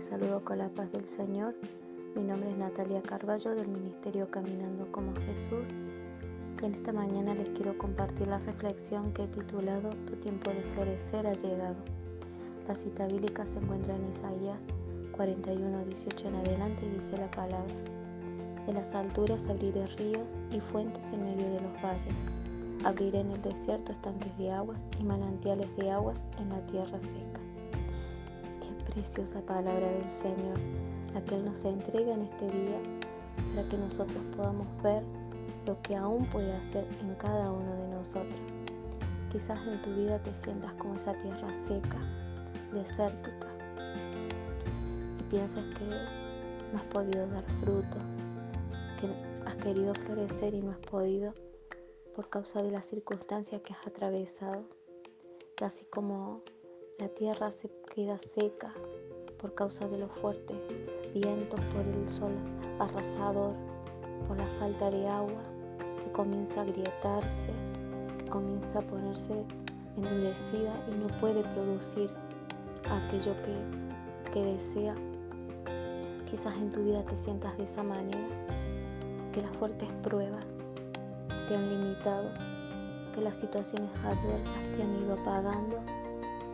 Saludo con la paz del Señor. Mi nombre es Natalia Carballo del Ministerio Caminando como Jesús. En esta mañana les quiero compartir la reflexión que he titulado Tu tiempo de florecer ha llegado. La cita bíblica se encuentra en Isaías 41, 18 en adelante y dice la palabra. De las alturas abriré ríos y fuentes en medio de los valles. Abriré en el desierto estanques de aguas y manantiales de aguas en la tierra seca preciosa palabra del Señor, la que Él nos entrega en este día, para que nosotros podamos ver lo que aún puede hacer en cada uno de nosotros. Quizás en tu vida te sientas como esa tierra seca, desértica, y piensas que no has podido dar fruto, que has querido florecer y no has podido por causa de las circunstancias que has atravesado. Y así como la tierra se queda seca por causa de los fuertes vientos, por el sol arrasador, por la falta de agua que comienza a agrietarse, que comienza a ponerse endurecida y no puede producir aquello que, que desea. Quizás en tu vida te sientas de esa manera, que las fuertes pruebas te han limitado, que las situaciones adversas te han ido apagando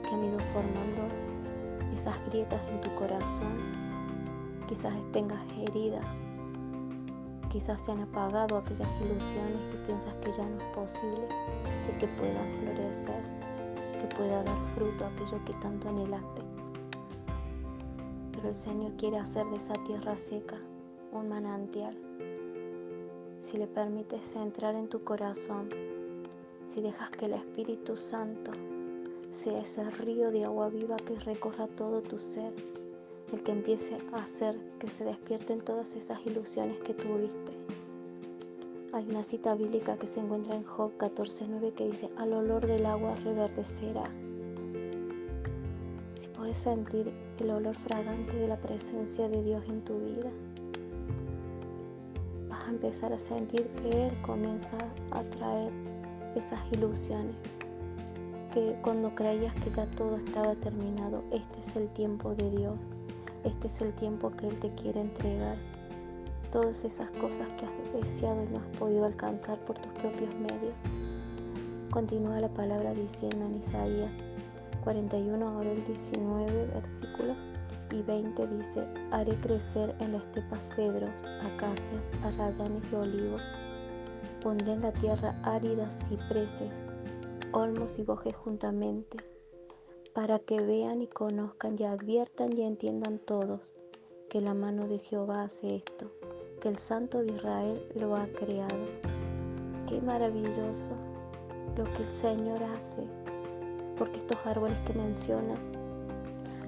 que han ido formando esas grietas en tu corazón. Quizás tengas heridas, quizás se han apagado aquellas ilusiones y piensas que ya no es posible de que pueda florecer, que pueda dar fruto aquello que tanto anhelaste. Pero el Señor quiere hacer de esa tierra seca un manantial. Si le permites entrar en tu corazón, si dejas que el Espíritu Santo sea ese río de agua viva que recorra todo tu ser, el que empiece a hacer que se despierten todas esas ilusiones que tuviste. Hay una cita bíblica que se encuentra en Job 14:9 que dice, al olor del agua reverdecerá. Si puedes sentir el olor fragante de la presencia de Dios en tu vida, vas a empezar a sentir que Él comienza a traer esas ilusiones que cuando creías que ya todo estaba terminado, este es el tiempo de Dios, este es el tiempo que Él te quiere entregar. Todas esas cosas que has deseado y no has podido alcanzar por tus propios medios. Continúa la palabra diciendo en Isaías 41, ahora el 19 versículo y 20 dice, haré crecer en la estepa cedros, acacias, arrayanes y olivos. Pondré en la tierra áridas cipreses olmos y bojes juntamente, para que vean y conozcan y adviertan y entiendan todos que la mano de Jehová hace esto, que el Santo de Israel lo ha creado. Qué maravilloso lo que el Señor hace, porque estos árboles que menciona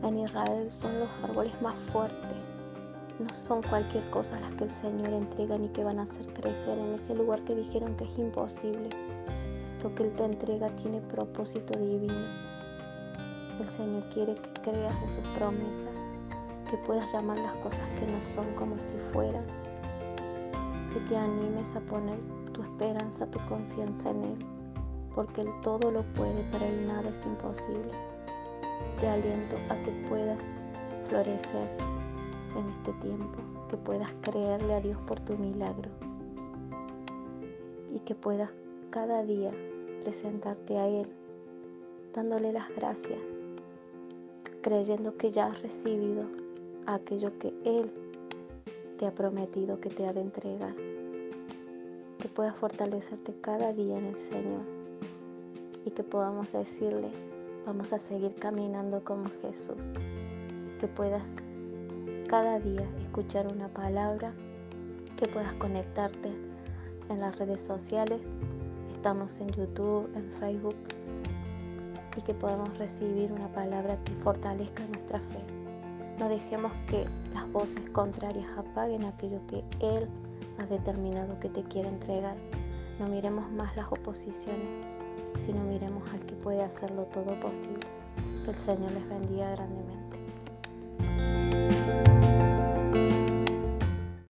en Israel son los árboles más fuertes. No son cualquier cosa las que el Señor entrega ni que van a hacer crecer en ese lugar que dijeron que es imposible que Él te entrega tiene propósito divino. El Señor quiere que creas de sus promesas, que puedas llamar las cosas que no son como si fueran, que te animes a poner tu esperanza, tu confianza en Él, porque Él todo lo puede, para Él nada es imposible. Te aliento a que puedas florecer en este tiempo, que puedas creerle a Dios por tu milagro y que puedas cada día presentarte a Él, dándole las gracias, creyendo que ya has recibido aquello que Él te ha prometido que te ha de entregar. Que puedas fortalecerte cada día en el Señor y que podamos decirle, vamos a seguir caminando como Jesús. Que puedas cada día escuchar una palabra, que puedas conectarte en las redes sociales estamos en YouTube, en Facebook y que podamos recibir una palabra que fortalezca nuestra fe. No dejemos que las voces contrarias apaguen aquello que Él ha determinado que te quiere entregar. No miremos más las oposiciones, sino miremos al que puede hacerlo todo posible. Que el Señor les bendiga grandemente.